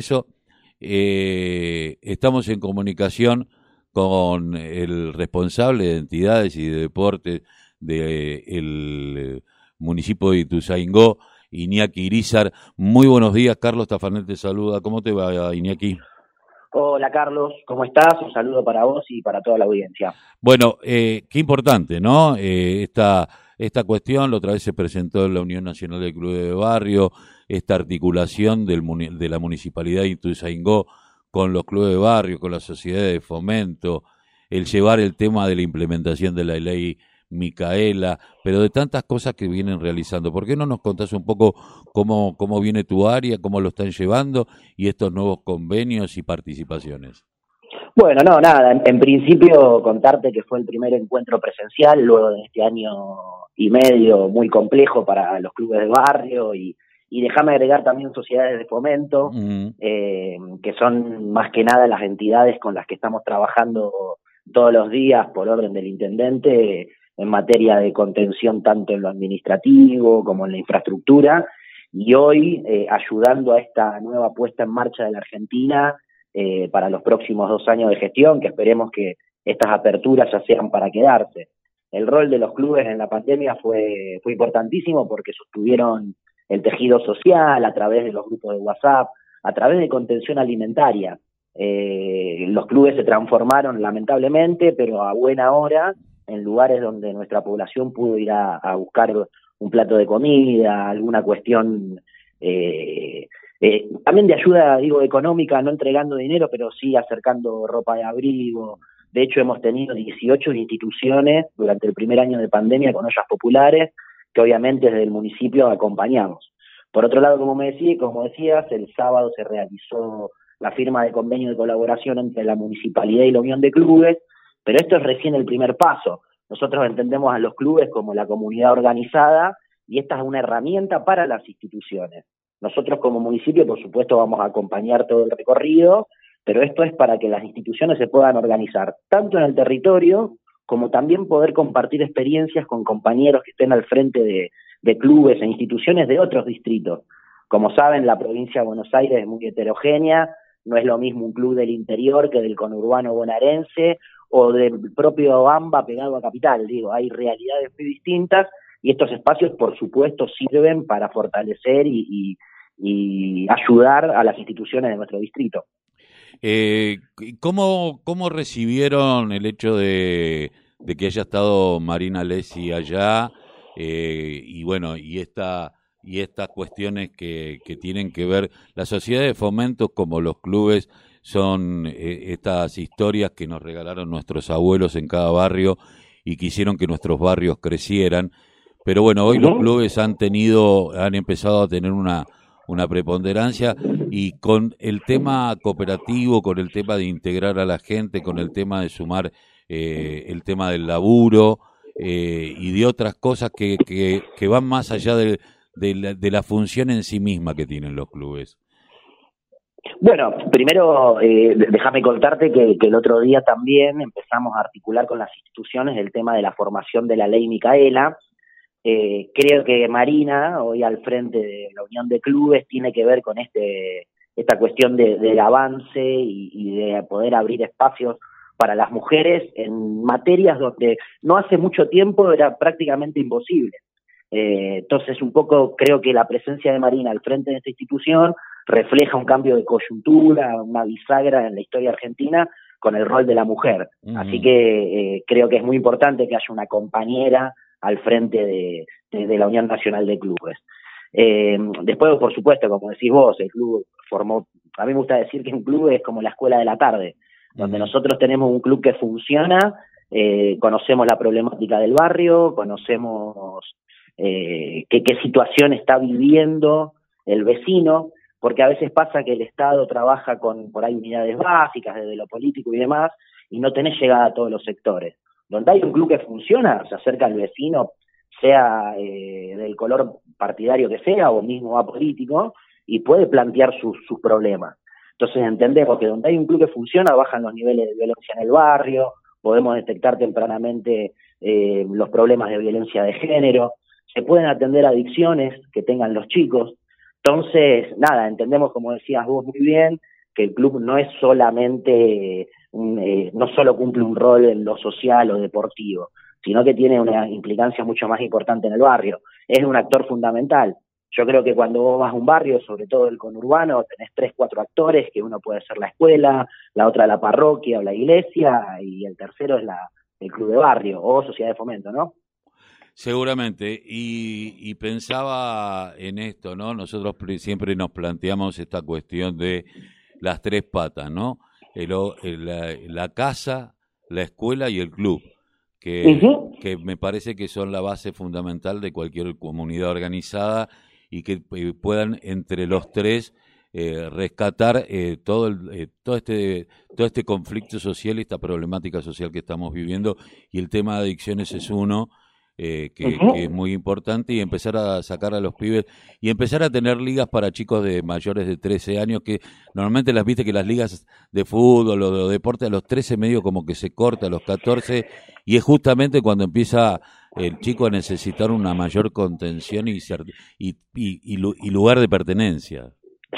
eso, eh, estamos en comunicación con el responsable de entidades y de deportes del municipio de Ituzaingó, Iñaki Irizar. Muy buenos días, Carlos Tafanel te saluda. ¿Cómo te va, Iñaki? Hola Carlos, ¿cómo estás? Un saludo para vos y para toda la audiencia. Bueno, eh, qué importante, ¿no? Eh, esta, esta cuestión, la otra vez se presentó en la Unión Nacional de Clubes de Barrio, esta articulación del, de la Municipalidad de Ituzaingó con los clubes de barrio, con la sociedad de fomento, el llevar el tema de la implementación de la ley Micaela, pero de tantas cosas que vienen realizando. ¿Por qué no nos contás un poco cómo, cómo viene tu área, cómo lo están llevando y estos nuevos convenios y participaciones? Bueno, no, nada, en, principio contarte que fue el primer encuentro presencial luego de este año y medio muy complejo para los clubes de barrio y, y déjame agregar también sociedades de fomento, eh, que son más que nada las entidades con las que estamos trabajando todos los días por orden del intendente en materia de contención tanto en lo administrativo como en la infraestructura y hoy eh, ayudando a esta nueva puesta en marcha de la Argentina eh, para los próximos dos años de gestión, que esperemos que estas aperturas ya sean para quedarse. El rol de los clubes en la pandemia fue, fue importantísimo porque sostuvieron el tejido social a través de los grupos de WhatsApp, a través de contención alimentaria. Eh, los clubes se transformaron lamentablemente, pero a buena hora, en lugares donde nuestra población pudo ir a, buscar un plato de comida, alguna cuestión eh, eh, también de ayuda, digo, económica, no entregando dinero, pero sí acercando ropa de abrigo. De hecho, hemos tenido 18 instituciones durante el primer año de pandemia con ollas populares, que obviamente desde el municipio acompañamos. Por otro lado, como me decía, como decías, el sábado se realizó la firma de convenio de colaboración entre la municipalidad y la Unión de Clubes, pero esto es recién el primer paso. Nosotros entendemos a los clubes como la comunidad organizada y esta es una herramienta para las instituciones. Nosotros como municipio, por supuesto, vamos a acompañar todo el recorrido, pero esto es para que las instituciones se puedan organizar tanto en el territorio como también poder compartir experiencias con compañeros que estén al frente de, clubes e instituciones de otros distritos. Como saben, la provincia de Buenos Aires es muy heterogénea, no es lo mismo un club del interior que del conurbano bonaerense o del propio AMBA pegado a Capital, digo, hay realidades muy distintas y estos espacios, por supuesto, sirven para fortalecer y, ayudar a las instituciones de nuestro distrito. Eh, ¿cómo, ¿Cómo recibieron el hecho de, que haya estado Marina Lessi allá eh, y bueno, y esta y estas cuestiones que, que tienen que ver, las sociedades de fomento como los clubes son eh, estas historias que nos regalaron nuestros abuelos en cada barrio y que hicieron que nuestros barrios crecieran. Pero bueno, hoy los clubes han tenido, han empezado a tener una, una preponderancia y con el tema cooperativo, con el tema de integrar a la gente, con el tema de sumar eh, el tema del laburo eh, y de otras cosas que, que, que van más allá de, de, la, función en sí misma que tienen los clubes. Bueno, primero eh, déjame contarte que, el otro día también empezamos a articular con las instituciones el tema de la formación de la ley Micaela. Eh, creo que Marina, hoy al frente de la Unión de Clubes, tiene que ver con este esta cuestión del avance y, de poder abrir espacios para las mujeres en materias donde no hace mucho tiempo era prácticamente imposible. Eh, entonces, un poco creo que la presencia de Marina al frente de esta institución refleja un cambio de coyuntura, una bisagra en la historia argentina con el rol de la mujer. Así que eh, creo que es muy importante que haya una compañera al frente de, la Unión Nacional de Clubes. Eh, después, por supuesto, como decís vos, el club formó, a mí me gusta decir que un club es como la escuela de la tarde, donde nosotros tenemos un club que funciona, eh, conocemos la problemática del barrio, conocemos eh, qué, qué situación está viviendo el vecino, porque a veces pasa que el Estado trabaja con por ahí unidades básicas desde lo político y demás, y no tenés llegada a todos los sectores. Donde hay un club que funciona, se acerca al vecino, sea eh, del color partidario que sea o mismo apolítico, y puede plantear sus, problemas. Entonces entendemos que donde hay un club que funciona, bajan los niveles de violencia en el barrio, podemos detectar tempranamente eh, los problemas de violencia de género, se pueden atender adicciones que tengan los chicos. Entonces, nada, entendemos, como decías vos muy bien, que el club no es solamente, eh, no solo cumple un rol en lo social o deportivo, sino que tiene una implicancia mucho más importante en el barrio. Es un actor fundamental. Yo creo que cuando vos vas a un barrio, sobre todo el conurbano, tenés tres, cuatro actores, que uno puede ser la escuela, la otra la parroquia o la iglesia, y el tercero es la, el club de barrio o sociedad de fomento, ¿no? Seguramente, y, pensaba en esto, ¿no? Nosotros siempre nos planteamos esta cuestión de las tres patas, ¿no? La, casa, la escuela y el club, que, que me parece que son la base fundamental de cualquier comunidad organizada y que eh, puedan entre los tres eh, rescatar eh, todo el, todo este todo este conflicto social y esta problemática social que estamos viviendo. Y el tema de adicciones es uno eh, que, es muy importante, y empezar a sacar a los pibes y empezar a tener ligas para chicos de mayores de 13 años, que normalmente las viste que las ligas de fútbol o de deporte a los 13 medio como que se corta, a los 14, y es justamente cuando empieza el chico a necesitar una mayor contención y, y, y, lugar de pertenencia.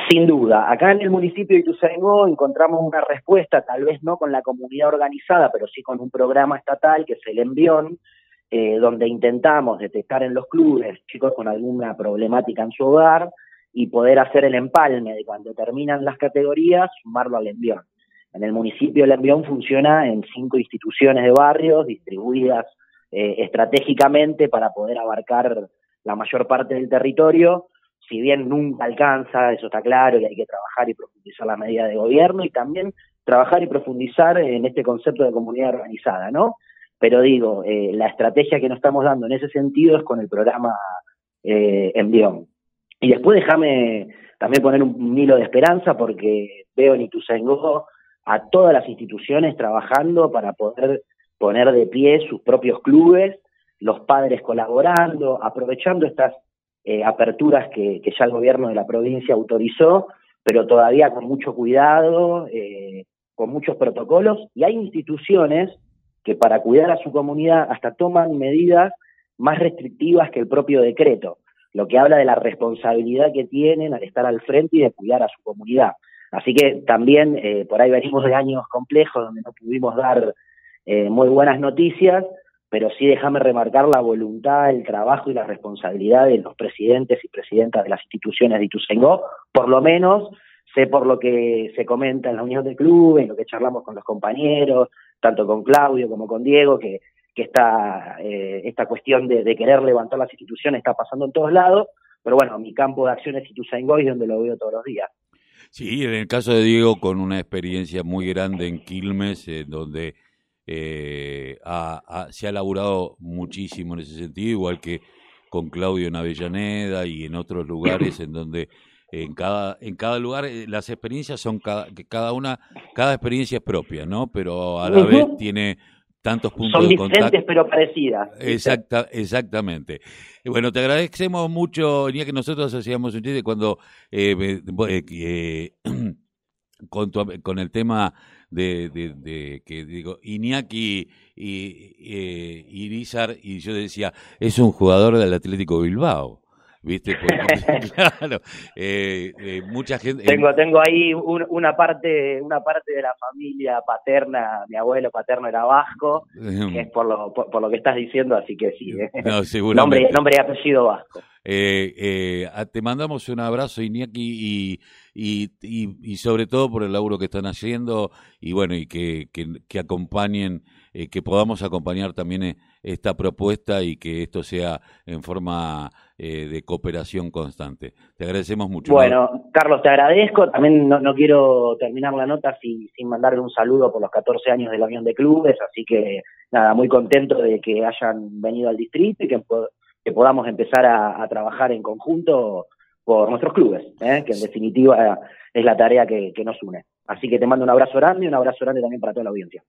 Sin duda, acá en el municipio de Ituzaingó encontramos una respuesta, tal vez no con la comunidad organizada, pero sí con un programa estatal que es el Envión, eh, donde intentamos detectar en los clubes chicos con alguna problemática en su hogar y poder hacer el empalme de cuando terminan las categorías, sumarlo al envión. En el municipio el envión funciona en cinco instituciones de barrios distribuidas eh, estratégicamente para poder abarcar la mayor parte del territorio, si bien nunca alcanza, eso está claro, y hay que trabajar y profundizar la medida de gobierno y también trabajar y profundizar en este concepto de comunidad organizada, ¿no? Pero digo, eh, la estrategia que nos estamos dando en ese sentido es con el programa eh, Envión. Y después déjame también poner un, hilo de esperanza porque veo en Ituzaingó a todas las instituciones trabajando para poder poner de pie sus propios clubes, los padres colaborando, aprovechando estas eh, aperturas que, que, ya el gobierno de la provincia autorizó, pero todavía con mucho cuidado, eh, con muchos protocolos, y hay instituciones que para cuidar a su comunidad hasta toman medidas más restrictivas que el propio decreto, lo que habla de la responsabilidad que tienen al estar al frente y de cuidar a su comunidad. Así que también eh, por ahí venimos de años complejos donde no pudimos dar eh, muy buenas noticias, pero sí déjame remarcar la voluntad, el trabajo y la responsabilidad de los presidentes y presidentas de las instituciones de Ituzaingó, por lo menos sé por lo que se comenta en la unión del club, en lo que charlamos con los compañeros, tanto con Claudio como con Diego, que, que esta, eh, esta cuestión de, querer levantar las instituciones está pasando en todos lados, pero bueno, mi campo de acción es Ituzaingó y donde lo veo todos los días. Sí, en el caso de Diego, con una experiencia muy grande en Quilmes, en donde eh, se ha laburado muchísimo en ese sentido, igual que con Claudio en Avellaneda y en otros lugares en donde en cada, en cada lugar eh, las experiencias son cada, cada una, cada experiencia es propia, ¿no? Pero a la vez tiene tantos puntos de contacto. Son diferentes pero parecidas. Exacta, exactamente. Bueno, te agradecemos mucho, ya que nosotros hacíamos un chiste cuando eh, eh, con, con el tema de, de, que digo Iñaki y, y Irizar y yo decía es un jugador del Atlético Bilbao ¿viste? claro, eh, eh, mucha gente... Tengo, tengo ahí una, parte, una parte de la familia paterna, mi abuelo paterno era vasco, que es por lo, por, lo que estás diciendo, así que sí. ¿eh? No, nombre, nombre y apellido vasco. Eh, te mandamos un abrazo, Iñaki, y, y, y, sobre todo por el laburo que están haciendo y bueno, y que, que, acompañen, que podamos acompañar también esta propuesta y que esto sea en forma eh, de cooperación constante. Te agradecemos mucho. Bueno, Carlos, te agradezco. También no, quiero terminar la nota sin, sin mandarle un saludo por los 14 años de la Unión de Clubes, así que nada, muy contento de que hayan venido al distrito y que, que podamos empezar a, trabajar en conjunto por nuestros clubes, ¿eh? que en definitiva es la tarea que, que nos une. Así que te mando un abrazo grande y un abrazo grande también para toda la audiencia.